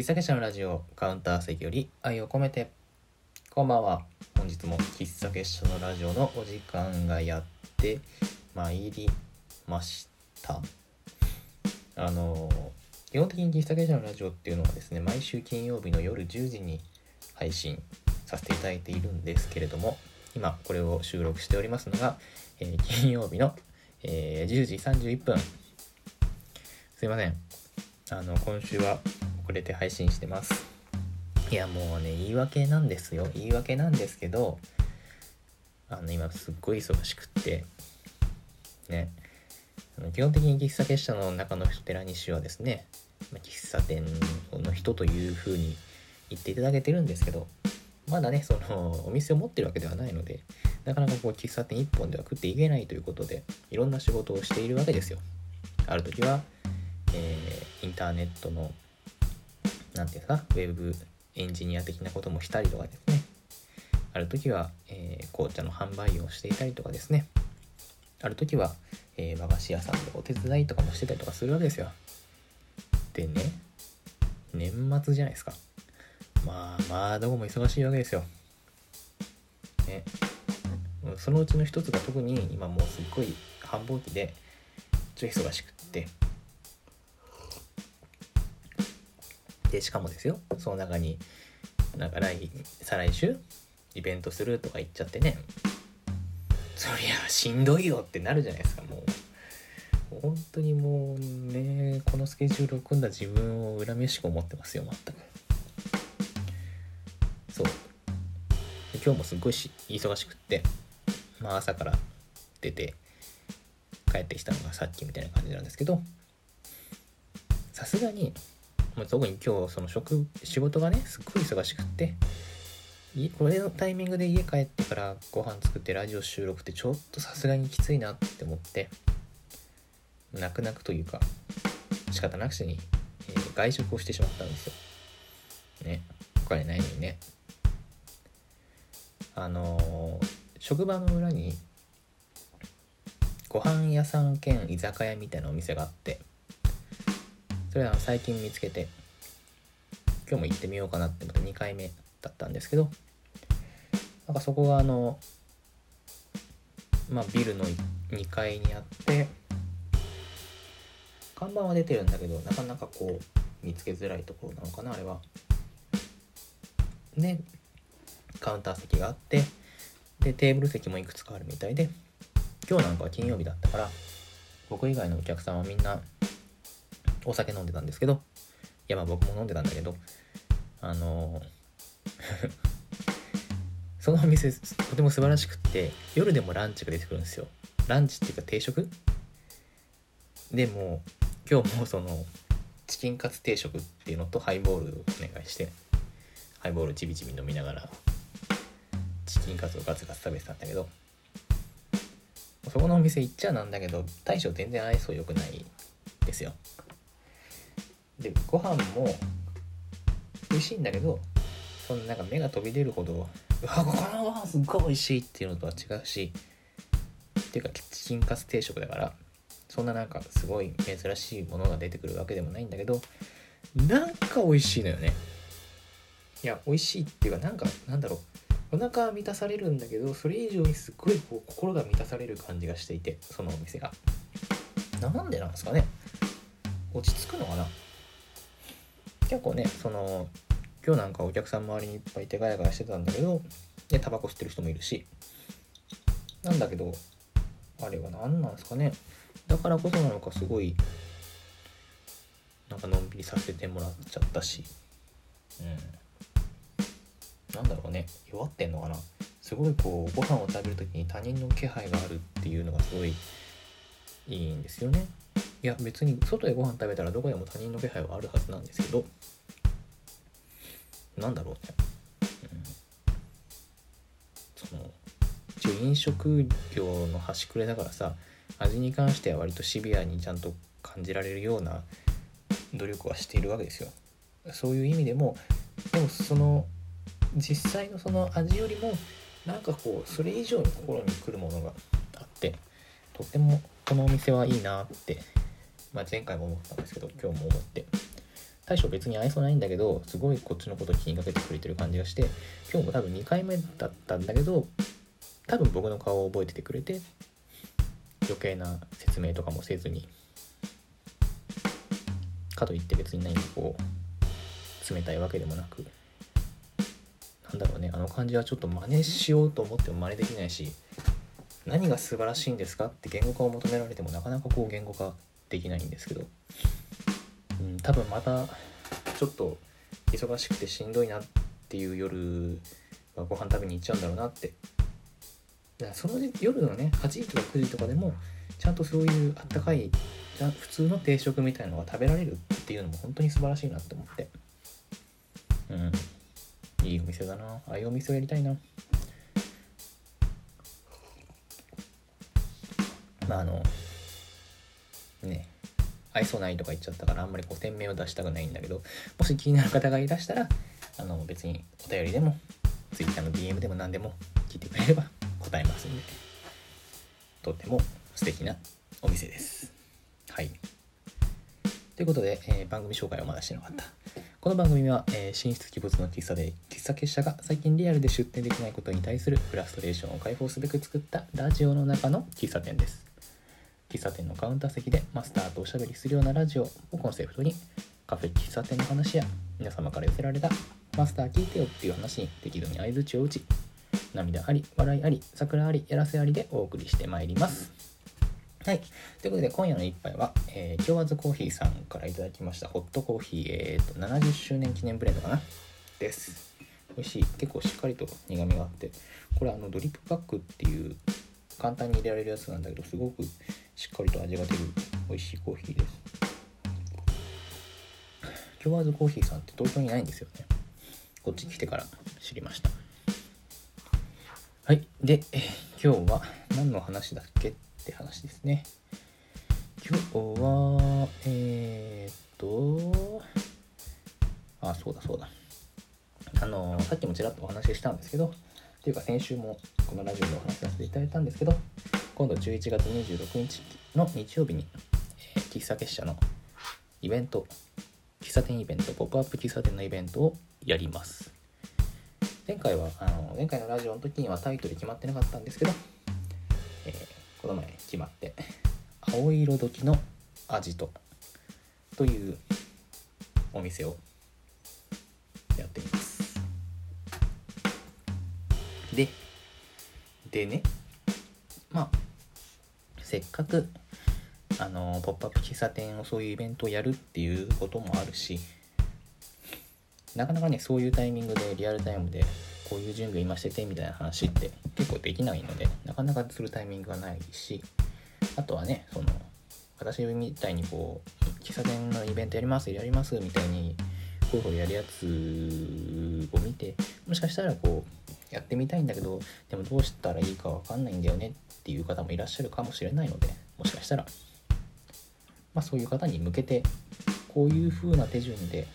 喫茶結社のラジオカウンター席より愛を込めて。こんばんは。本日も喫茶結社のラジオのお時間がやってまいりました。あの基本的に喫茶結社のラジオっていうのはですね毎週金曜日の夜10時に配信させていただいているんですけれども今これを収録しておりますのが、えー金曜日の、えー10時31分。すいません。あの今週は遅れて配信してます。いやもうね言い訳なんですよ。言い訳なんですけどあの今すっごい忙しくって。ね。基本的に喫茶結社の中の寺西はですね喫茶店の人というふうに言っていただけてるんですけどまだねそのお店を持ってるわけではないのでなかなかこう喫茶店一本では食っていけないということでいろんな仕事をしているわけですよ。ある時は、えーインターネットのなんていうんですかウェブエンジニア的なこともしたりとかですね。ある時は、えー紅茶の販売をしていたりとかですね。ある時は、えー和菓子屋さんでお手伝いとかもしてたりとかするわけですよ。でね年末じゃないですか。まあまあどこも忙しいわけですよ。ね。そのうちの一つが特に今もうすっごい繁忙期でちょい忙しくって。でしかもですよ。その中になんか来再来週イベントするとか言っちゃってね。そりゃしんどいよってなるじゃないですかもう。本当にもうねこのスケジュールを組んだ自分を恨めしく思ってますよ全く。そう。今日もすごいし忙しくってまあ朝から出て帰ってきたのがさっきみたいな感じなんですけどさすがにもう特に今日その職仕事がねすっごい忙しくっていこれのタイミングで家帰ってからご飯作ってラジオ収録ってちょっとさすがにきついなって思って泣く泣くというか仕方なくしに、えー外食をしてしまったんですよ。ね。お金ないのにね。あのー職場の裏にご飯屋さん兼居酒屋みたいなお店があってそれは最近見つけて今日も行ってみようかなってまた2回目だったんですけどなんかそこがあのまあビルの2階にあって看板は出てるんだけどなかなかこう見つけづらいところなのかなあれは。でカウンター席があってでテーブル席もいくつかあるみたいで今日なんかは金曜日だったから僕以外のお客さんはみんなお酒飲んでたんですけど。いやまあ僕も飲んでたんだけど。あの そのお店とても素晴らしくって夜でもランチが出てくるんですよ。ランチっていうか定食？でも今日もそのチキンカツ定食っていうのとハイボールをお願いしてハイボールちびちび飲みながらチキンカツをガツガツ食べてたんだけど。そこのお店行っちゃなんだけど大将全然愛想良くないですよ。でご飯も美味しいんだけどそのなんか目が飛び出るほどうわここのご飯すっごい美味しいっていうのとは違うしっていうかチンカツ定食だからそんななんかすごい珍しいものが出てくるわけでもないんだけどなんか美味しいのよね。いや美味しいっていうかなんかなんだろう。お腹は満たされるんだけどそれ以上にすっごいこう心が満たされる感じがしていてそのお店が。なんでなんですかね。落ち着くのかな。結構ねその今日なんかお客さん周りにいっぱいいてガヤガしてたんだけどでタバコ吸ってる人もいるし。なんだけどあれは何なんですかね。だからこそなのかすごいなんかのんびりさせてもらっちゃったし。うん。なんだろうね。弱ってんのかな。すごいこうご飯を食べる時に他人の気配があるっていうのがすごいいいんですよね。いや別に外でご飯食べたらどこでも他人の気配はあるはずなんですけど。なんだろうね、うん、その一応飲食業の端くれだからさ味に関しては割とシビアにちゃんと感じられるような努力はしているわけですよ。そういう意味でもでもその実際のその味よりもなんかこうそれ以上に心に来るものがあってとってもこのお店はいいなって、まあ、前回も思ったんですけど今日も思って。大将別に愛想ないんだけどすごいこっちのこと気にかけてくれてる感じがして今日も多分2回目だったんだけど多分僕の顔を覚えててくれて余計な説明とかもせずにかといって別に何かこう冷たいわけでもなくなんだろうねあの感じはちょっと真似しようと思っても真似できないし何が素晴らしいんですかって言語化を求められてもなかなかこう言語化できないんですけど、うん、多分またちょっと忙しくてしんどいなっていう夜はご飯食べに行っちゃうんだろうなって。だからその夜のね8時とか9時とかでもちゃんとそういうあったかい普通の定食みたいのが食べられるっていうのも本当に素晴らしいなって思って。うん。いいお店だな。ああいうお店をやりたいな。まああの愛想ないとか言っちゃったからあんまりこう店名を出したくないんだけどもし気になる方がいらしたらあの別にお便りでも Twitter の DM でも何でも聞いてくれれば答えますんで。とても素敵なお店です。はい。ということで、えー、番組紹介をまだしてなかった。この番組は、えー、神出鬼没の喫茶で喫茶結社が最近リアルで出店できないことに対するフラストレーションを解放すべく作ったラジオの中の喫茶店です。喫茶店のカウンター席でマスターとおしゃべりするようなラジオをコンセプトにカフェ喫茶店の話や皆様から寄せられたマスター聞いてよっていう話に適度に相づちを打ち涙あり笑いあり桜ありやらせありでお送りしてまいりますはい。ということで、今夜の一杯は、えー、今日はズコーヒーさんからいただきました、ホットコーヒー、えーと、70周年記念ブレンドかな？です。美味しい。結構しっかりと苦みがあって、これ、あの、ドリップパックっていう簡単に入れられるやつなんだけどすごくしっかりと味が出る美味しいコーヒーです。今日はズコーヒーさんって東京にないんですよね。こっち来てから知りました。はい。で今日は何の話だっけって話ですね。今日はえー、っとあそうだそうだ。あのさっきもちらっとお話ししたんですけどっていうか先週もこのラジオでお話しさせていただいたんですけど今度11月26日の日曜日に、えー、喫茶結社のイベント喫茶店イベントポップアップ喫茶店のイベントをやります。前回はあの前回のラジオの時にはタイトル決まってなかったんですけど、えー、この前決まって青色時のアジトというお店をやっています。でね、まあ、せっかく、あの、ポップアップ喫茶店をそういうイベントをやるっていうこともあるし、なかなかね、そういうタイミングでリアルタイムでこういう準備今しててみたいな話って結構できないので、なかなかするタイミングがないし、あとはね、その、私みたいにこう、喫茶店のイベントやります、やりますみたいに、こういうやるやつを見て、もしかしたらこう、やってみたいんだけどでもどうしたらいいか分かんないんだよねっていう方もいらっしゃるかもしれないのでもしかしたら、まあ、そういう方に向けてこういう風な手順で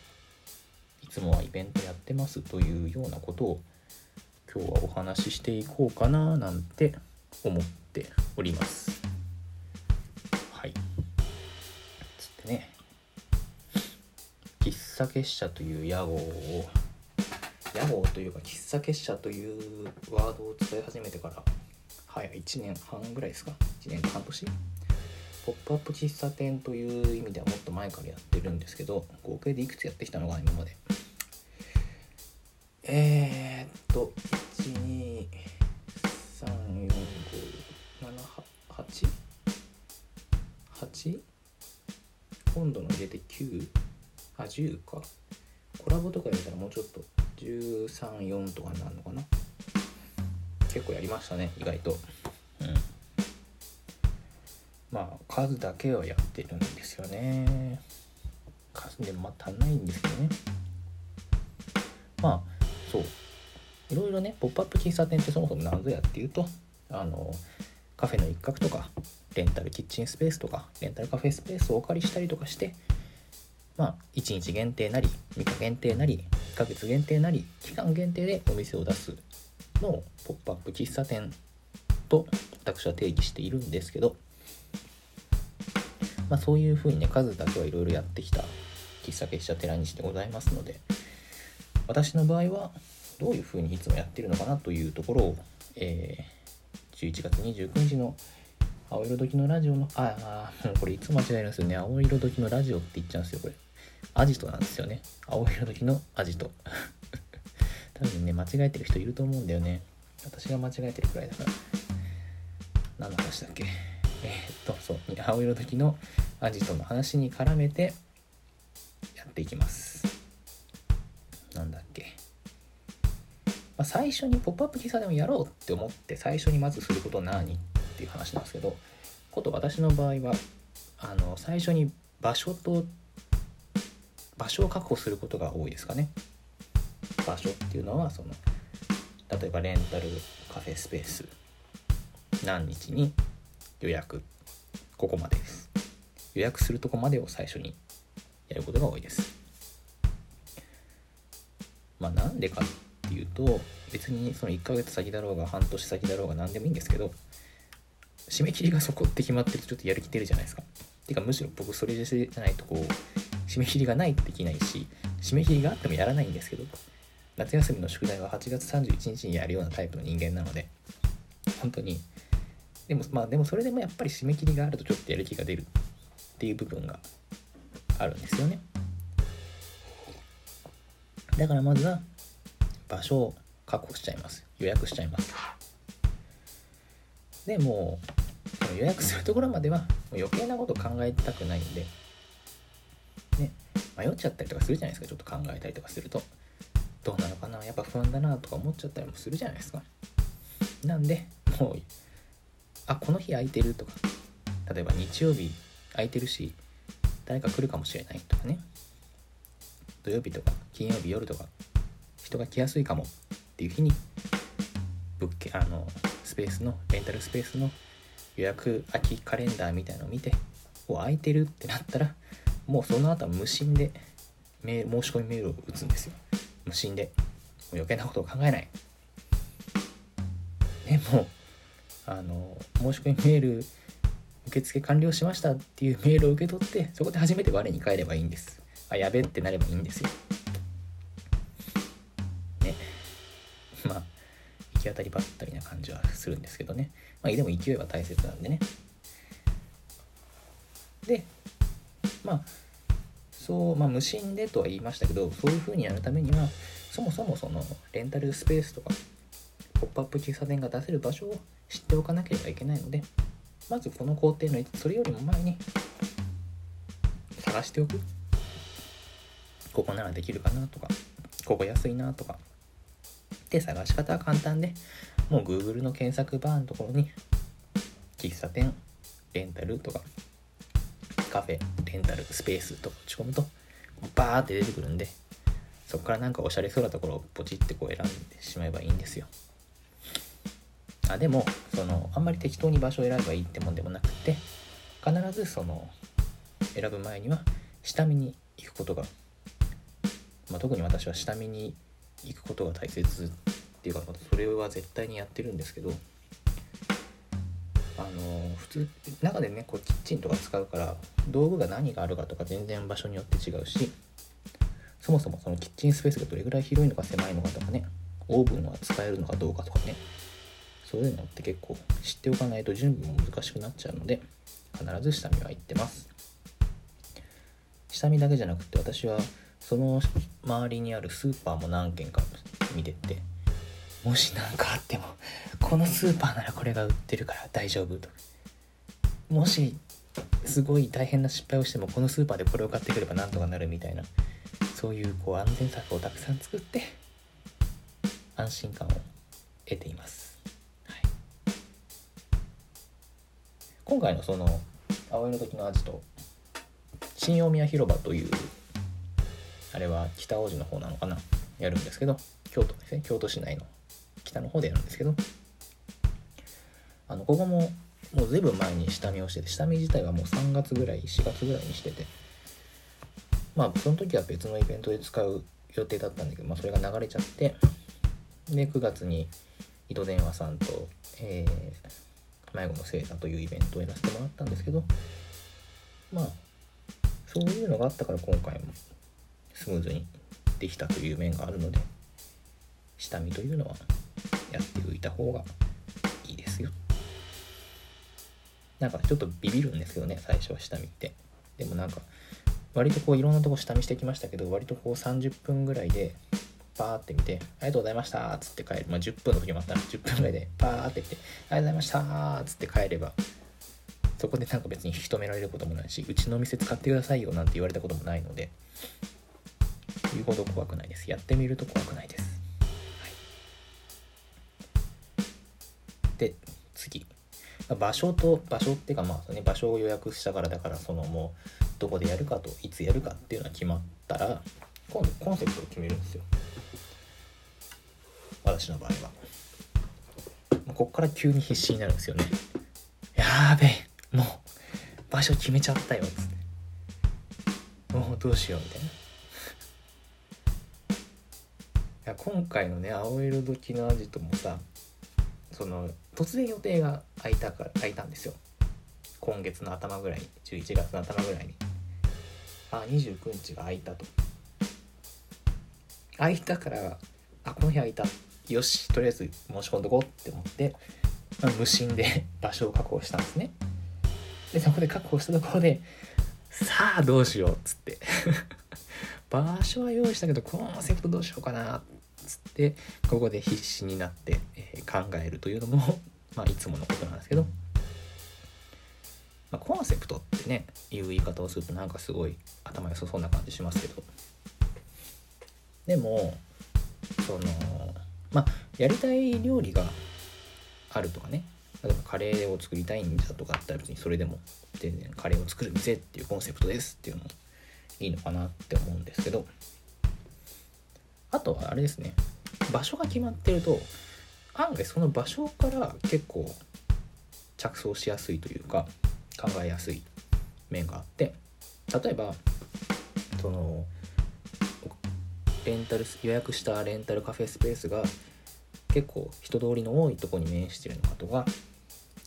いつもはイベントやってますというようなことを今日はお話ししていこうかななんて思っております。はい。つってね喫茶結社という屋号を屋号というか喫茶結社というワードを使い始めてから早1年半ぐらいですか？1年半年？ポップアップ喫茶店という意味ではもっと前からやってるんですけど合計でいくつやってきたのかな今まで。えー、っと1234578今度の入れて9あ10か。コラボとか入れたらもうちょっと134とかになるのかな？結構やりましたね意外と。うん。まあ数だけはやってるんですよね。数でまあ足んないんですけどね。まあそう。いろいろねポップアップ喫茶店ってそもそも何ぞやっていうとあのカフェの一角とかレンタルキッチンスペースとかレンタルカフェスペースをお借りしたりとかしてまあ1日限定なり3日限定なり1ヶ月限定なり期間限定でお店を出すのをポップアップ喫茶店と私は定義しているんですけど、まあ、そういうふうにね数だけはいろいろやってきた喫茶結社寺西でございますので私の場合はどういうふうにいつもやってるのかなというところを、えー、11月29日の青色時のラジオのああこれいつも間違えるんですよね。青色時のラジオって言っちゃうんですよこれ。アジトなんですよね。青色時のアジト。多分ね間違えてる人いると思うんだよね。私が間違えてるくらいだから。何の話だっけ？えー、っとそう。青色時のアジトの話に絡めてやっていきます。なんだっけ、まあ、最初にポップアップ喫茶でもやろうって思って最初にまずすること何っていう話なんですけどこと私の場合はあの最初に場所と場所を確保することが多いですかね。場所っていうのはその例えばレンタルカフェスペース。何日に予約。ここまでです。予約するとこまでを最初にやることが多いです。まあなんでかっていうと別にその1ヶ月先だろうが半年先だろうが何でもいいんですけど締め切りがそこって決まってるとちょっとやる気出るじゃないですか。てかむしろ僕それじゃないとこう締め切りがないとできないし締め切りがあってもやらないんですけど夏休みの宿題は8月31日にやるようなタイプの人間なので本当にでもまあでもそれでもやっぱり締め切りがあるとちょっとやる気が出るっていう部分があるんですよね。だからまずは場所を確保しちゃいます。予約しちゃいます。でもう予約するところまでは余計なこと考えたくないんで迷っちゃったりとかするじゃないですかちょっと考えたりとかすると。どうなのかな？やっぱ不安だなとか思っちゃったりもするじゃないですか。なんでもうあこの日空いてるとか。例えば日曜日空いてるし誰か来るかもしれないとかね。土曜日とか金曜日夜とか人が来やすいかもっていう日に物件あのスペースのレンタルスペースの予約空きカレンダーみたいのを見てお空いてるってなったらもうその後は無心でメ申し込みメールを打つんですよ。無心で。余計なことを考えない。でもあの申し込みメール受付完了しましたっていうメールを受け取ってそこで初めて我に返ればいいんです。あやべってなればいいんですよ。ね。まあ行き当たりばったりな感じはするんですけどね。まあでも勢いは大切なんでね。でまあそうまあ無心でとは言いましたけどそういう風にやるためにはそもそもそのレンタルスペースとかポップアップ喫茶店が出せる場所を知っておかなければいけないのでまずこの工程のそれよりも前に探しておく。ここならできるかなとかここ安いなとか。で探し方は簡単でもう Google の検索バーのところに喫茶店レンタルとかカフェレンタルスペースとか打ち込むとバーって出てくるんでそこからなんかおしゃれそうなところをポチってこう選んでしまえばいいんですよ。あでもそのあんまり適当に場所を選べばいいってもんでもなくて必ずその選ぶ前には下見に行くことが、まあ、特に私は下見に行くことが大切っていうかそれは絶対にやってるんですけどあの普通中でねこうキッチンとか使うから道具が何があるかとか全然場所によって違うしそもそもそのキッチンスペースがどれぐらい広いのか狭いのかとかねオーブンは使えるのかどうかとかねそういうのって結構知っておかないと準備も難しくなっちゃうので必ず下見は行ってます。下見だけじゃなくて私はその周りにあるスーパーも何軒か見てってもし何かあってもこのスーパーならこれが売ってるから大丈夫と。もしすごい大変な失敗をしてもこのスーパーでこれを買ってくればなんとかなるみたいな。そういうこう安全策をたくさん作って安心感を得ています。今回のその葵の時のアジト新大宮広場というあれは北大路の方なのかな？やるんですけど京都ですね。京都市内の北の方でやるんですけどあのここももう随分前に下見をしてて下見自体はもう3月ぐらい4月ぐらいにしててまあその時は別のイベントで使う予定だったんだけど、まあ、それが流れちゃってで9月に糸電話さんと、えー、迷子の星座というイベントをやらせてもらったんですけどまあそういうのがあったから今回もスムーズにできたという面があるので下見というのはやっておいた方がいいですよなんかちょっとビビるんですけどね最初は下見ってでもなんか割とこういろんなとこ下見してきましたけど割とこう30分ぐらいでパーって見て、ありがとうございましたっつって帰る。まあ、10分の時もあったら10分ぐらいでパーって見て、ありがとうございましたっつって帰れば、そこでなんか別に引き止められることもないし、うちの店使ってくださいよなんて言われたこともないので、言うほど怖くないです。やってみると怖くないです。で、次。場所と、場所っていうかまあね、場所を予約したからだから、そのもう、どこでやるかといつやるかっていうのは決まったら、今度コンセプトを決めるんですよ。私の場合は。こっから急に必死になるんですよね。やーべえ、もう場所決めちゃったよっ、つって。もうどうしよう、みたいな。いや今回のね、青色時のアジトもさ、その突然予定が空いたから空いたんですよ。今月の頭ぐらいに11月の頭ぐらいに。あ29日が空いたと。空いたからあこの日空いた。よしとりあえず申し込んどこうって思って、まあ、無心で 場所を確保したんですね。でそこで確保したところでさあどうしようっつって。場所は用意したけどコンセプトどうしようかなっつってここで必死になって、考えるというのも まあいつものことなんですけど、まあ、コンセプトってねいう言い方をするとなんかすごい頭良さそうな感じしますけど。でもそのまあやりたい料理があるとかね。例えばカレーを作りたいんだとかだったら別にそれでも全然カレーを作る店っていうコンセプトですっていうのもいいのかなって思うんですけど。あとはあれですね。場所が決まってると案外その場所から結構着想しやすいというか考えやすい面があって例えばそのレンタル予約したレンタルカフェスペースが結構人通りの多いとこに面してるのかとか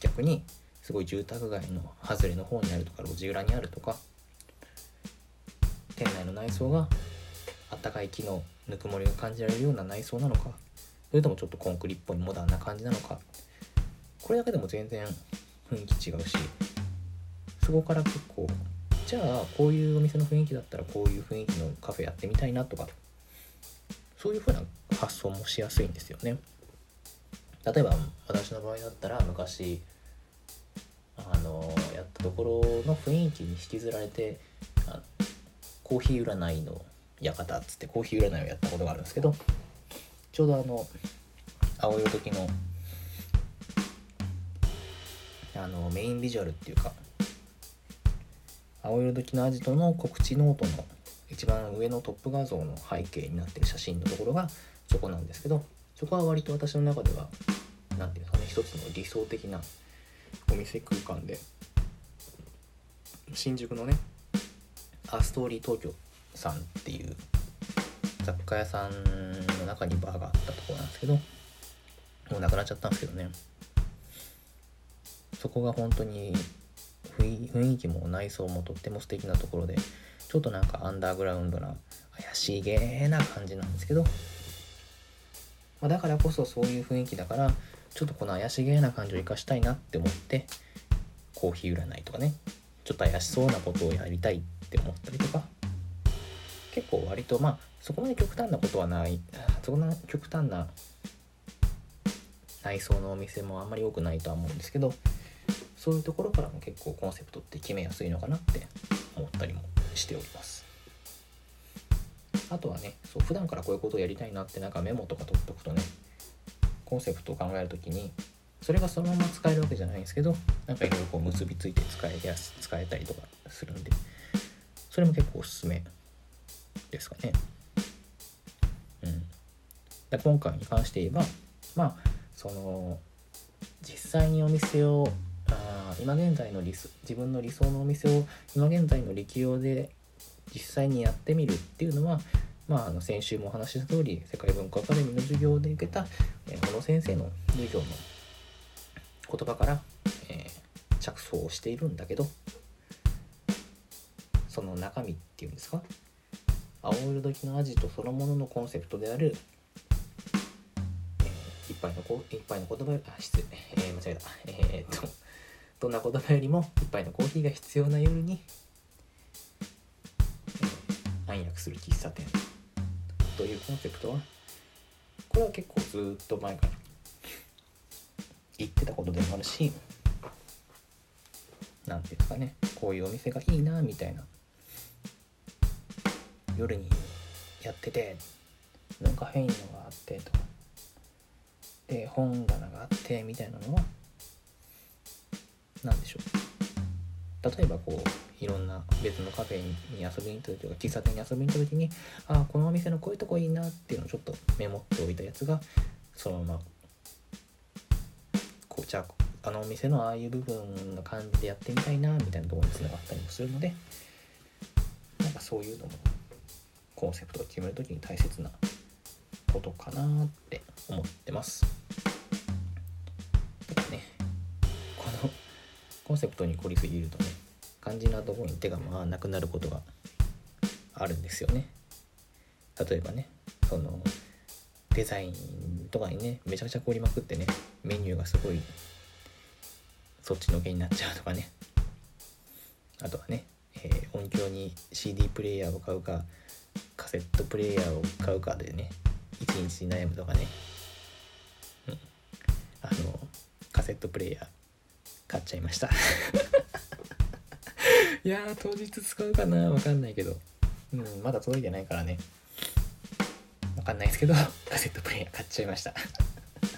逆にすごい住宅街の外れの方にあるとか路地裏にあるとか店内の内装があったかい木のぬくもりが感じられるような内装なのかそれともちょっとコンクリっぽいモダンな感じなのかこれだけでも全然雰囲気違うしそこから結構じゃあこういうお店の雰囲気だったらこういう雰囲気のカフェやってみたいなとかそういう風な発想もしやすいんですよね。例えば私の場合だったら昔あのやったところの雰囲気に引きずられてコーヒー占いの館っつってコーヒー占いをやったことがあるんですけどちょうどあの青色時のあのメインビジュアルっていうか青色時のアジトの告知ノートの一番上のトップ画像の背景になってる写真のところがそこなんですけどそこは割と私の中では何て言うんですかね一つの理想的なお店空間で新宿のねアストーリー東京さんっていう雑貨屋さん中にバーがあったところなんですけどもうなくなっちゃったんですけどね。そこが本当に雰囲気も内装もとっても素敵なところでちょっとなんかアンダーグラウンドな怪しげな感じなんですけど、まあ、だからこそそういう雰囲気だからちょっとこの怪しげな感じを生かしたいなって思ってコーヒー占いとかねちょっと怪しそうなことをやりたいって思ったりとか結構割とまあそこまで極端なことはないそこな極端な内装のお店もあんまり多くないとは思うんですけどそういうところからも結構コンセプトって決めやすいのかなって思ったりもしております。あとはねそう普段からこういうことをやりたいなってなんかメモとか取っとくとねコンセプトを考える時にそれがそのまま使えるわけじゃないんですけどなんかいろいろこう結びついて使えやす使えたりとかするんでそれも結構おすすめですかね。で今回に関して言えばまあその実際にお店をあ今現在の理想自分の理想のお店を今現在の力量で実際にやってみるっていうのはまあ、あの先週もお話しした通り世界文化アカデミーの授業で受けた、えー、小野先生の授業の言葉から、えー、着想をしているんだけどその中身っていうんですか？青色時のアジトそのもののコンセプトである、杯のこ一杯の言葉よりあ失礼、えー、間違えた。えー、っとどんな言葉よりも一杯のコーヒーが必要な夜に、えー、暗躍する喫茶店というコンセプトはこれは結構ずっと前から言ってたことでもあるし何ていうんですかねこういうお店がいいなみたいな夜にやっててなんか変なのがあってとかで本棚があってみたいなのは何でしょう。例えばこういろんな別のカフェに遊びに行った時とか喫茶店に遊びに行った時にああこのお店のこういうとこいいなっていうのをちょっとメモっておいたやつがそのままこうじゃああのお店のああいう部分の感じでやってみたいなみたいなところにつながったりもするのでなんかそういうのもコンセプトを決める時に大切なことかなって思ってます。ねこのコンセプトに凝りすぎるとね肝心なところに手が回らなくなることがあるんですよね。例えばねそのデザインとかにねめちゃくちゃ凝りまくってねメニューがすごいそっちのけになっちゃうとかねあとはね、えー、音響に CD プレイヤーを買うかカセットプレイヤーを買うかでね一日に悩むとかね、うん、あのカセットプレイヤー買っちゃいました。いや当日使うかな。わかんないけど、うん、まだ届いてないからね。わかんないですけど カセットプレイヤー買っちゃいました。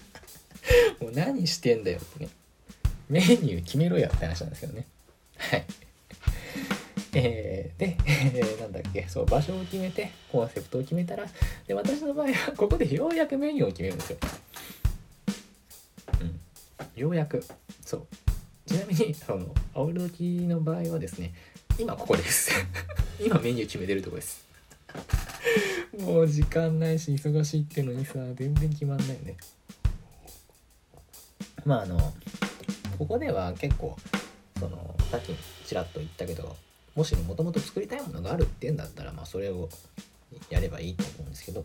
もう何してんだよってね。メニュー決めろやって話なんですけどね。はい。えー、で、えー、なんだっけ、そう、場所を決めて、コンセプトを決めたら、で、私の場合は、ここでようやくメニューを決めるんですよ。うん。ようやく。そう。ちなみに、その、青色時の場合はですね、今ここです。今メニュー決めてるとこです。もう時間ないし、忙しいってのにさ、全然決まんないよね。まあ、あの、ここでは結構、その、さっきちらっと言ったけど、もしもともと作りたいものがあるっていうんだったらまあそれをやればいいと思うんですけど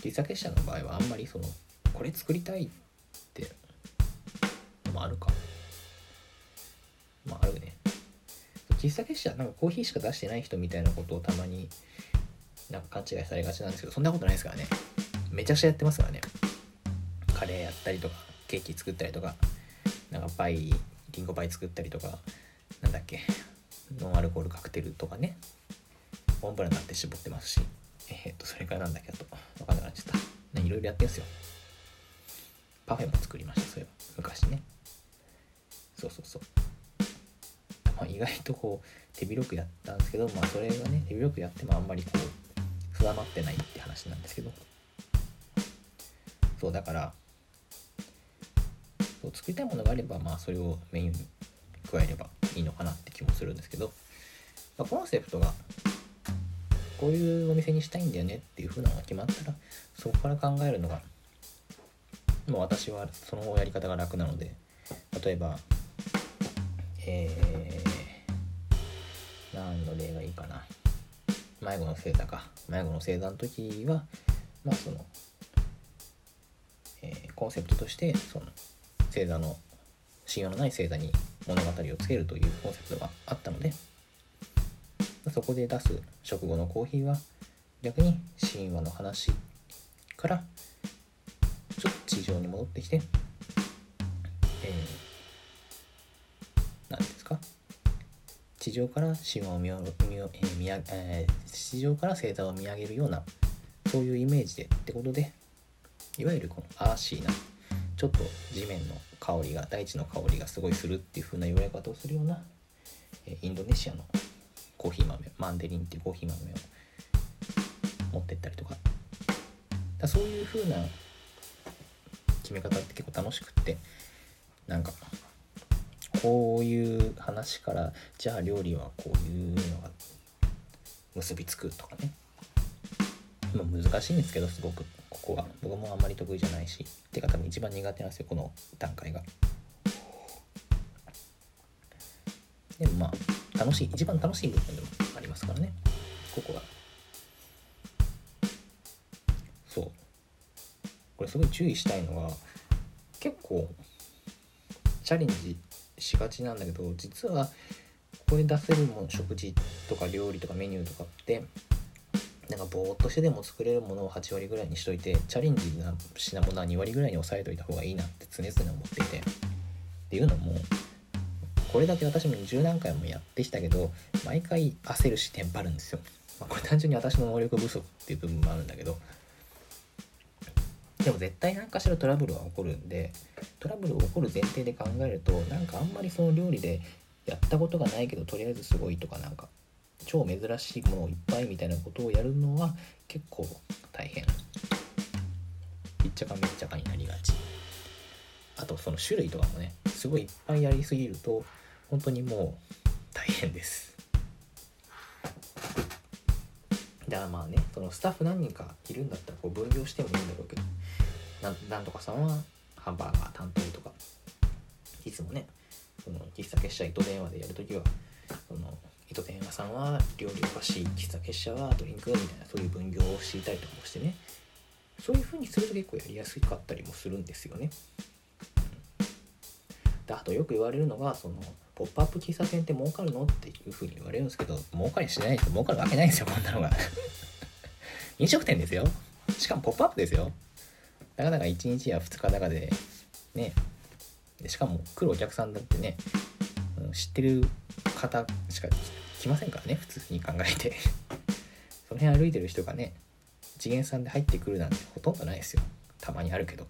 喫茶結社の場合はあんまりそのこれ作りたいってのもあるかまああるね。喫茶結社なんかコーヒーしか出してない人みたいなことをたまになんか勘違いされがちなんですけどそんなことないですからね。めちゃくちゃやってますからね。カレーやったりとかケーキ作ったりとかなんかパイリンゴパイ作ったりとかなんだっけ。ノンアルコールカクテルとかねモンブランなんて絞ってますしえー、っとそれからなんだっけあと分かんなくなっちゃった。いろいろやってんすよ。パフェも作りましたそういえば。昔ね。そうそうそう。まあ、意外とこう手広くやったんですけどまあそれがね手広くやってもあんまりこう定まってないって話なんですけど。そうだからそう作りたいものがあればまあそれをメインに加えればいいのかなって気もするんですけど、まあ、コンセプトがこういうお店にしたいんだよねっていう風なのが決まったらそこから考えるのがもう私はそのやり方が楽なので例えばえー、何の例がいいかな。迷子の星座か。迷子の星座の時はまあその、えー、コンセプトとしてその星座の信用のない星座に物語をつけるというコンセプトがあったのでそこで出す食後のコーヒーは逆に神話の話からちょっと地上に戻ってきて、えー、何ですか？地上から神話を見見,、えー見えー、地上から星座を見上げるようなそういうイメージでってことでいわゆるこのアーシーなちょっと地面の香りが大地の香りがすごいするっていう風な言われ方をするような、えインドネシアのコーヒー豆マンデリンっていうコーヒー豆を持ってったりとか。だそういう風な決め方って結構楽しくってなんかこういう話からじゃあ料理はこういうのが結びつくとかね。難しいんですけどすごく。こは僕もあんまり得意じゃないしってか多分一番苦手なんですよこの段階が。でもまあ楽しい一番楽しい部分でもありますからねここがそう。これすごい注意したいのが結構チャレンジしがちなんだけど実はここで出せるもの食事とか料理とかメニューとかってなんかぼーっとしてでも作れるものを8割ぐらいにしといてチャレンジな品物は2割ぐらいに抑えといた方がいいなって常々思っていて。っていうのもこれだけ私も10何回もやってきたけど毎回焦るしテンパるんですよ、まあ、これ単純に私の能力不足っていう部分もあるんだけど。でも絶対何かしらトラブルは起こるんでトラブル起こる前提で考えるとなんかあんまりその料理でやったことがないけどとりあえずすごいとかなんか超珍しいものいっぱいみたいなことをやるのは結構大変。いっちゃかめっちゃかになりがち。あとその種類とかもねすごいいっぱいやりすぎると本当にもう大変です。だからまあねそのスタッフ何人かいるんだったらこう分業してもいいんだろうけどなんとかさんはハンバーガー担当とか。いつもねその喫茶結社糸電話でやるときはその糸電話さんは料理おかしい喫茶結社はドリンクみたいなそういう分業をしていたりとかもしてね。そういう風にすると結構やりやすかったりもするんですよね。であとよく言われるのがそのポップアップ喫茶店って儲かるのっていう風に言われるんですけど儲かりしないです儲かるわけないんですよこんなのが。飲食店ですよ。しかもポップアップですよ。だかだか1日や2日だかでね。でしかも来るお客さんだってね知ってる方しか来ませんからね普通に考えて。その辺歩いてる人がね次元さんで入ってくるなんてほとんどないですよ。たまにあるけど。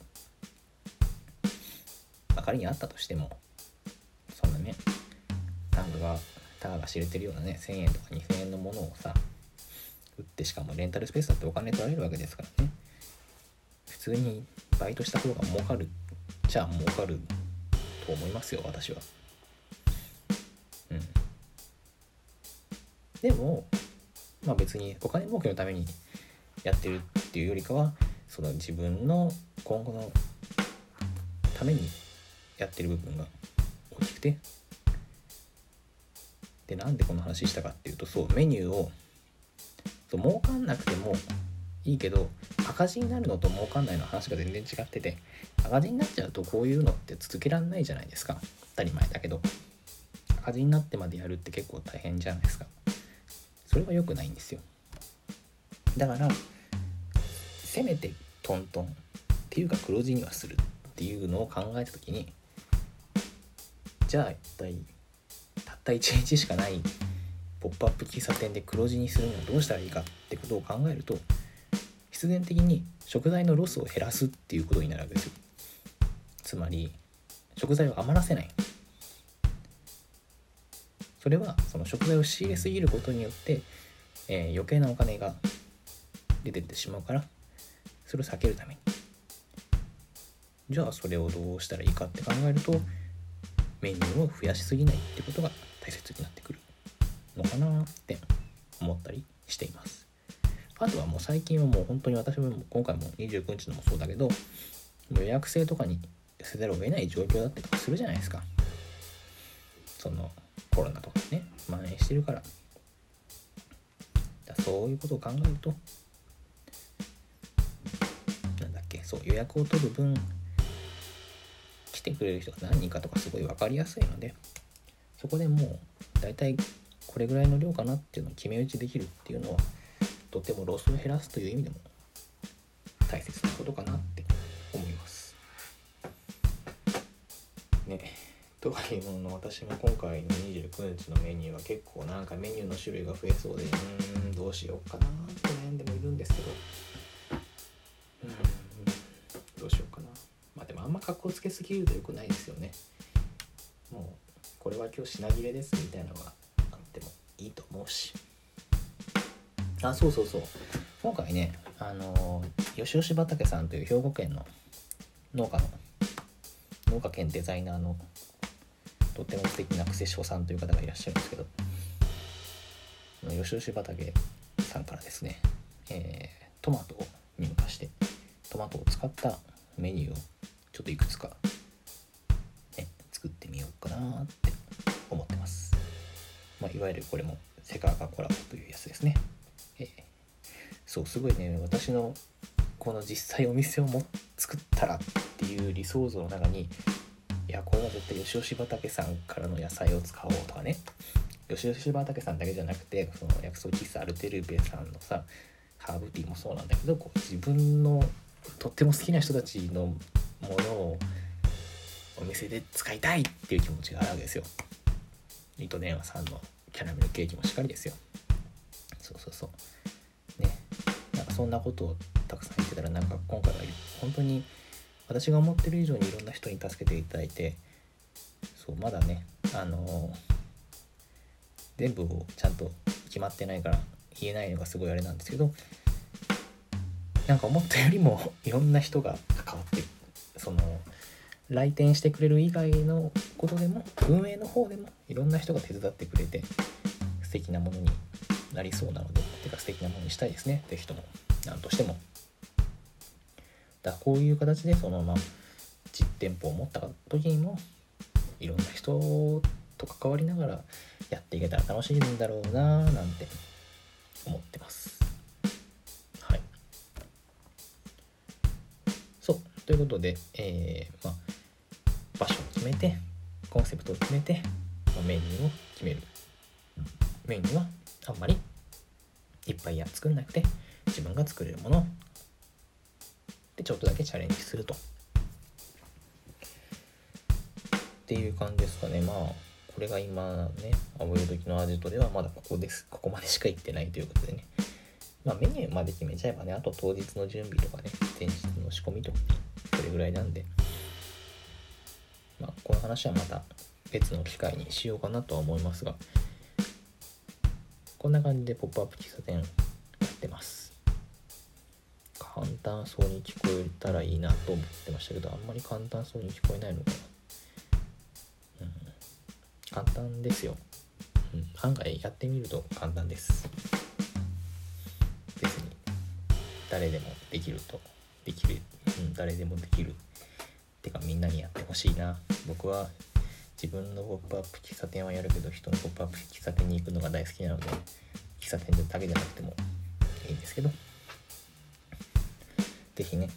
仮にあったとしてもそんなね単価がたかが知れてるようなね1000円とか2000円のものをさ売ってしかもレンタルスペースだってお金取られるわけですからね。普通にバイトした方が儲かるじゃあ儲かると思いますよ私は。でもまあ別にお金儲けのためにやってるっていうよりかはその自分の今後のためにやってる部分が大きくてでなんでこの話したかっていうとそうメニューをそう儲かんなくてもいいけど赤字になるのと儲かんないの話が全然違ってて赤字になっちゃうとこういうのって続けられないじゃないですか。当たり前だけど。赤字になってまでやるって結構大変じゃないですか。それは良くないんですよ。だからせめてトントンっていうか黒字にはするっていうのを考えた時にじゃあ一体たった1日しかないポップアップ喫茶店で黒字にするにはどうしたらいいかってことを考えると必然的に食材のロスを減らすっていうことになるわけですよ。つまり食材を余らせない。それはその食材を仕入れすぎることによって、えー、余計なお金が出てってしまうからそれを避けるために。じゃあそれをどうしたらいいかって考えるとメニューを増やしすぎないってことが大切になってくる。のかなって思ったりしています。あとはもう最近はもう本当に私も今回も29日のもそうだけど予約制とかにせざるを得ない状況だったりするじゃないですか。そのコロナとかね蔓延してるからだそういうことを考えるとなんだっけそう予約を取る分来てくれる人が何人かとかすごい分かりやすいのでそこでもう大体これぐらいの量かなっていうのを決め打ちできるっていうのはとてもロスを減らすという意味でも大切なことかなって思います。ねとはいうものの私も今回の29日のメニューは結構なんかメニューの種類が増えそうでうーんどうしようかなって悩んでもいるんですけど。うんどうしようかな。まあでもあんま格好つけすぎるとよくないですよね。もうこれは今日品切れですみたいなのがあってもいいと思うし。あそうそうそう。今回ねあのよしよし畑さんという兵庫県の農家の農家兼デザイナーのとても素敵なクセショさんという方がいらっしゃるんですけどよしよし畑さんからですね、えー、トマトを入荷してトマトを使ったメニューをちょっといくつか、ね、作ってみようかなって思ってます、まあ、いわゆるこれもセカガコラボというやつですね。そうすごいね私のこの実際お店をも作ったらっていう理想像の中にいやこれは絶対吉吉畑さんからの野菜を使おうとかね吉吉畑さんだけじゃなくてその薬草喫茶アルテルベさんのさハーブティーもそうなんだけどこう自分のとっても好きな人たちのものをお店で使いたいっていう気持ちがあるわけですよ。糸電話さんのキャラメルケーキもしっかりですよ。そうそうそう。ね。なんかそんなことをたくさん言ってたらなんか今回は本当に私が思ってる以上にいろんな人に助けていただいてそうまだねあの全部をちゃんと決まってないから言えないのがすごいあれなんですけどなんか思ったよりも いろんな人が関わってその来店してくれる以外のことでも運営の方でもいろんな人が手伝ってくれて素敵なものになりそうなのでてか素敵なものにしたいですね。是非とも何としても。だこういう形でそのまま実店舗を持った時にもいろんな人と関わりながらやっていけたら楽しいんだろうななんて思ってます。はい。そう。ということでえー、まあ場所を決めてコンセプトを決めて、まあ、メニューを決める。メニューはあんまりいっぱいや作んなくて自分が作れるものをでちょっとだけチャレンジすると。っていう感じですかね。まあこれが今ね青色時のアジトではまだここです。ここまでしか行ってないということでね。まあメニューまで決めちゃえばねあと当日の準備とかね前日の仕込みとかそれぐらいなんで。まあこの話はまた別の機会にしようかなとは思いますが。こんな感じでポップアップ喫茶店簡単そうに聞こえたらいいなと思ってましたけどあんまり簡単そうに聞こえないのかな。簡単ですよ、うん、案外やってみると簡単です。別に。誰でもできるとできる、うん、誰でもできるてかみんなにやってほしいな。僕は自分のポップアップ喫茶店はやるけど人のポップアップ喫茶店に行くのが大好きなので喫茶店だけじゃなくてもいいんですけど。是非ね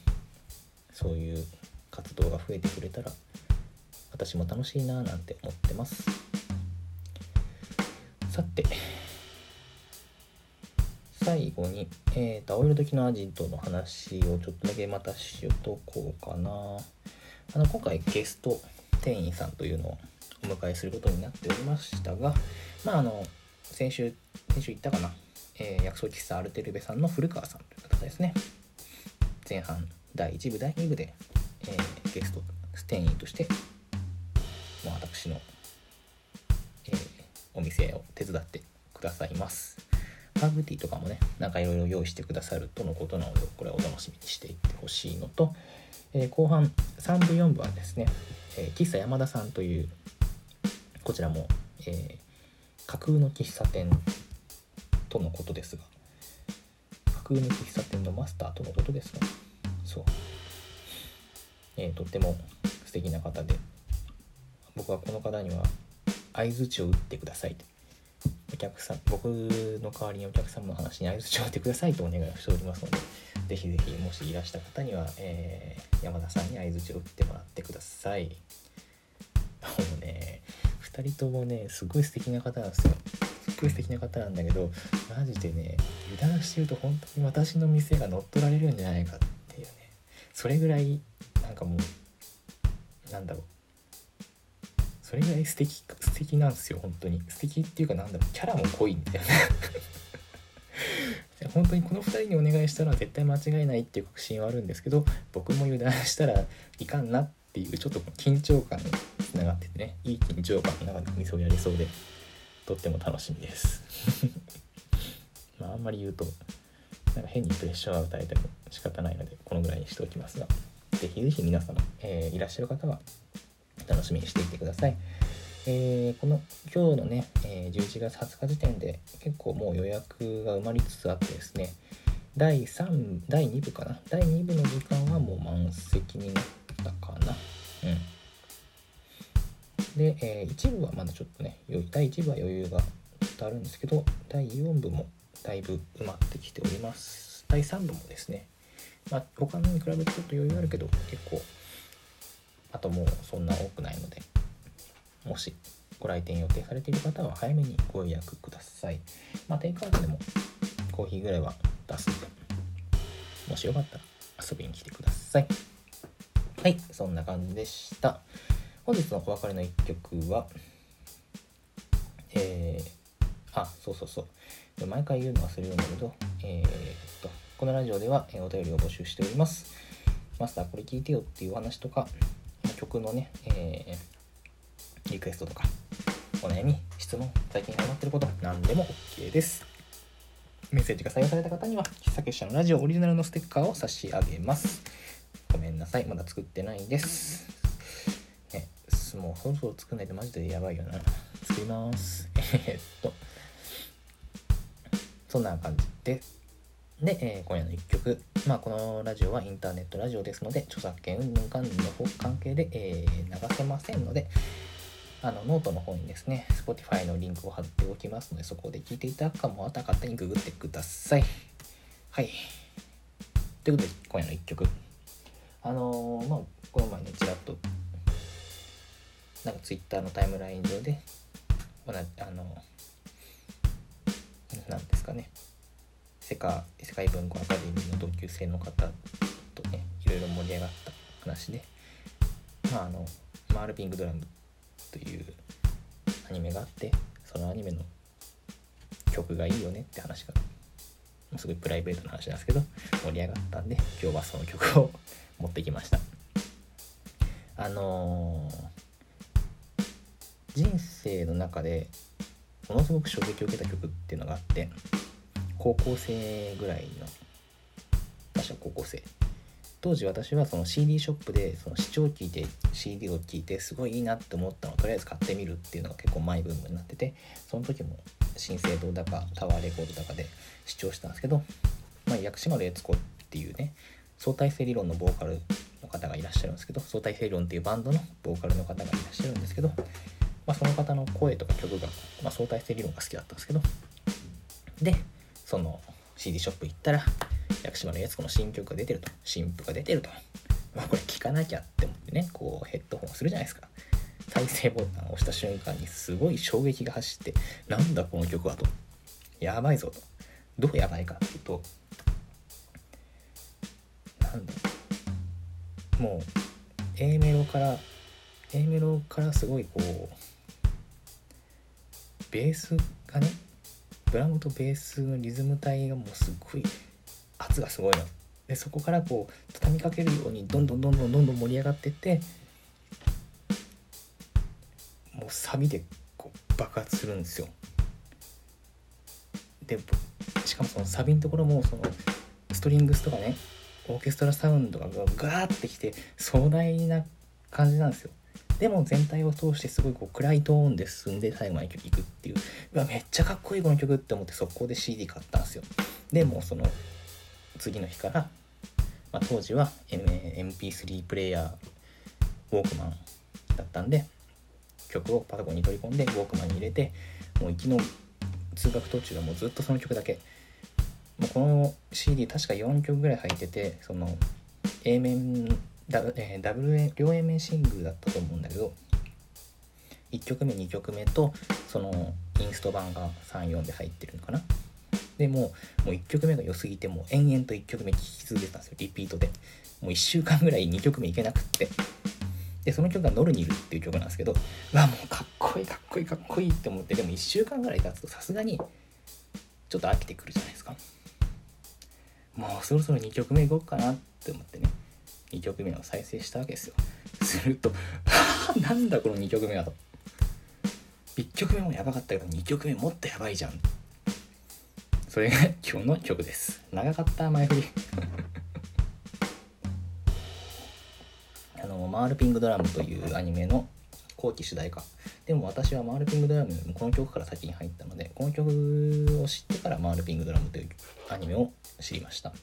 そういう活動が増えてくれたら私も楽しいななんて思ってます。さて最後に、えーと、青色時のアジトの話をちょっとだけまたしとこうかな。あの今回ゲスト店員さんというのをお迎えすることになっておりましたがまああの先週先週言ったかな、えー、薬草喫茶アルテルベさんの古川さんという方ですね。前半第1部第2部で、えー、ゲスト店員としてまあ、私の、えー、お店を手伝ってくださいます。ハーブティーとかもねなんかいろいろ用意してくださるとのことなのでこれはお楽しみにしていってほしいのと、えー、後半3部4部はですね、え、喫茶山田さんというこちらも、え架空の喫茶店とのことですが空の喫茶店のマスターとのことですがそう、えー、とっても素敵な方で。僕はこの方には相づちを打ってくださいと。お客さん僕の代わりにお客様の話に相づちを打ってくださいとお願いをしておりますのでぜひぜひもしいらした方には、えー、山田さんに相づちを打ってもらってください。もうね2人ともねすごい素敵な方なんですよ。ごい素敵な方なんだけどマジでね油断してると本当に私の店が乗っ取られるんじゃないかっていうね。それぐらいなんかもうなんだろう。それぐらい素敵素敵なんですよ本当に。素敵っていうかなんだろうキャラも濃いんだよね。本当にこの2人にお願いしたら絶対間違いないっていう確信はあるんですけど僕も油断したらいかんなっていうちょっと緊張感につながっててね。いい緊張感の中で店をやりそうで。とっても楽しみです。まああんまり言うとなんか変にプレッシャーを与えても仕方ないのでこのぐらいにしておきますが是非是非皆様、えー、いらっしゃる方は楽しみにしていてください。えー、この今日のね、えー、11月20日時点で結構もう予約が埋まりつつあってですね第3第2部かな？第2部の時間はもう満席になったかな。で、えー、1部はまだちょっとね第1部は余裕がとあるんですけど第4部もだいぶ埋まってきております。第3部もですね、まあ、他のに比べてちょっと余裕あるけど結構あともうそんな多くないのでもしご来店予定されている方は早めにご予約ください。まあテイクアウトでもコーヒーぐらいは出すんでもしよかったら遊びに来てください。はいそんな感じでした。本日のお別れの一曲はえー、あそうそうそう。毎回言うの忘れるんだけどえー、っとこのラジオではお便りを募集しております。マスターこれ聞いてよっていうお話とか曲のね、えー、リクエストとかお悩み質問最近ハマってること何でも OK です。メッセージが採用された方には喫茶結社のラジオオリジナルのステッカーを差し上げます。ごめんなさい。まだ作ってないです。ねもそろそろ作んないとマジでやばいよな作りますえっとそんな感じでで、えー、今夜の1曲、まあ、このラジオはインターネットラジオですので、著作権運動関連の関係で、えー、流せませんので、あのノートの方にですね、Spotify のリンクを貼っておきますので、そこで聞いていただくかも、また勝手にググってください。はい。ということで、今夜の1曲。あのー、まあ、この前ね、ちらっと、なんか Twitter のタイムライン上で、あの、なんですかね、世界世界文庫アカデミーの同級生の方とねいろいろ盛り上がった話でまああの「マールピングドラム」というアニメがあってそのアニメの曲がいいよねって話がすごいプライベートな話なんですけど盛り上がったんで今日はその曲を持ってきました。あのー、人生の中でものすごく衝撃を受けた曲っていうのがあって高校生ぐらいの確か高校生。当時私はその CD ショップでその視聴聞いて CD を聴いてすごいいいなって思ったのをとりあえず買ってみるっていうのが結構マイブームになっててその時も新生堂だかタワーレコードだかで視聴したんですけど、まあ、薬師丸悦子っていうね相対性理論のボーカルの方がいらっしゃるんですけど相対性理論っていうバンドのボーカルの方がいらっしゃるんですけど、まあ、その方の声とか曲が、まあ、相対性理論が好きだったんですけどでその CD ショップ行ったら薬師丸悦子の新曲が出てると。新譜が出てると、まあ、これ聴かなきゃって思ってねこうヘッドホンするじゃないですか。再生ボタンを押した瞬間にすごい衝撃が走ってなんだこの曲はと。やばいぞと。どうやばいかっていうとなんだもう A メロから A メロからすごいこうベースがねドラムとベースのリズム体がもうすっごい圧がすごいの。でそこからこう畳みかけるようにどんどんどんどんどんどん盛り上がってってもうサビでこう爆発するんですよ。でしかもそのサビのところもそのストリングスとかねオーケストラサウンドがガーってきて壮大な感じなんですよ。でも全体を通してすごいこう暗いトーンで進んで最後まで行くっていう。うわめっちゃかっこいいこの曲って思って速攻で CD 買ったんですよ。でもその次の日から、まあ、当時は、MP3 プレイヤーウォークマンだったんで曲をパソコンに取り込んでウォークマンに入れてもう行きの通学途中はもうずっとその曲だけ。もうこの CD 確か4曲ぐらい入っててその A 面ダ,、えー、ダブル両 A 面シングルだったと思うんだけど1曲目2曲目とそのインスト版が34で入ってるのかな？でももう1曲目が良すぎてもう延々と1曲目聴き続けてたんですよ。リピートで。もう1週間ぐらい2曲目いけなくって。でその曲が「ノルニル」っていう曲なんですけどうわもうかっこいいかっこいいかっこいいって思ってでも1週間ぐらい経つとさすがにちょっと飽きてくるじゃないですか。もうそろそろ2曲目いこうかなって思ってね。2曲目を再生したわけですよ。すると なんだこの2曲目はと。1曲目もやばかったけど2曲目もっとやばいじゃん。それが 今日の曲です。長かった前振り。あのマールピングドラムというアニメの後期主題歌。でも私はマールピングドラムこの曲から先に入ったのでこの曲を知ってからマールピングドラムというアニメを知りました。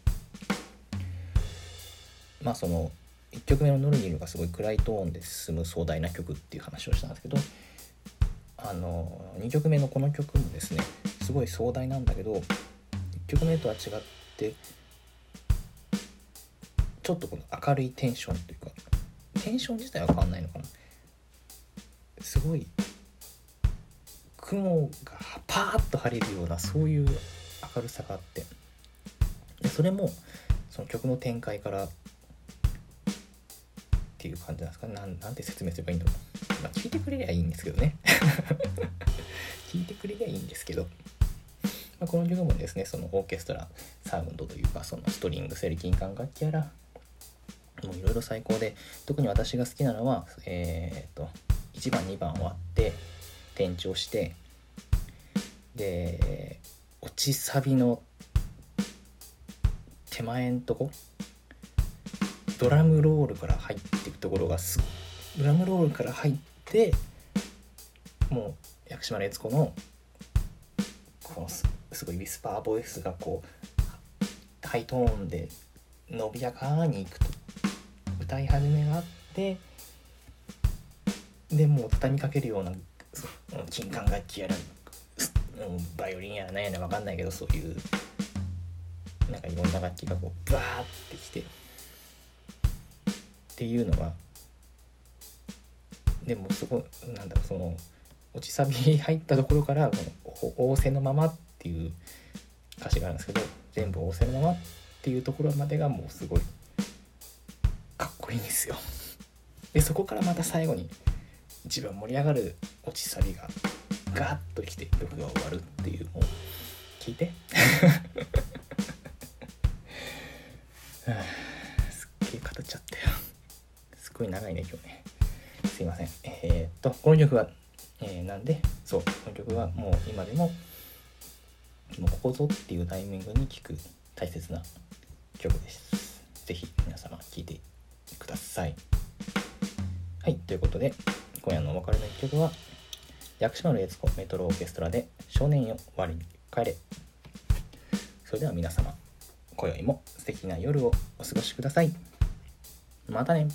まあその1曲目の「ノルニル」がすごい暗いトーンで進む壮大な曲っていう話をしたんですけどあの2曲目のこの曲もですねすごい壮大なんだけど1曲目とは違ってちょっとこの明るいテンションというかテンション自体は変わんないのかな。すごい雲がパーッと晴れるようなそういう明るさがあってでそれもその曲の展開からっていう感じなんですか？なんなんて説明すればいいんだろう、まあ、聞いてくれりゃいいんですけどね。聞いてくれりゃいいんですけど、まあ、この曲もですねそのオーケストラサウンドというかそのストリングセル金管楽器やらもういろいろ最高で特に私が好きなのはえー、っと1番2番終わって転調してで落ちサビの手前んとこドラムロールから入っていくところがすドラムロールから入ってもう薬師丸悦子のこのすすごいウィスパーボイスがこうハイトーンで伸びやかにいくと歌い始めがあってでもう畳みかけるような金管楽器やらバイオリンやら何やら分かんないけどそういうなんかいろんな楽器がこうバーってきてっていうのがでもすごいなんだろうその落ちサビ入ったところからこの仰せのままっていう歌詞があるんですけど全部仰せのままっていうところまでがもうすごいかっこいいんですよ。でそこからまた最後に一番盛り上がる落ちサビがガッときて曲が終わるっていうもう聞いて ごい長いね今日ね。すいません。えー、っとこの曲は、えー、なんで？そうこの曲はもう今でももうここぞっていうタイミングに聴く大切な曲です。是非皆様聴いてください。はいということで今夜のお別れの一曲は薬師丸悦子メトロオーケストラで「少年よ我に帰れ」それでは皆様今宵も素敵な夜をお過ごしください。またね。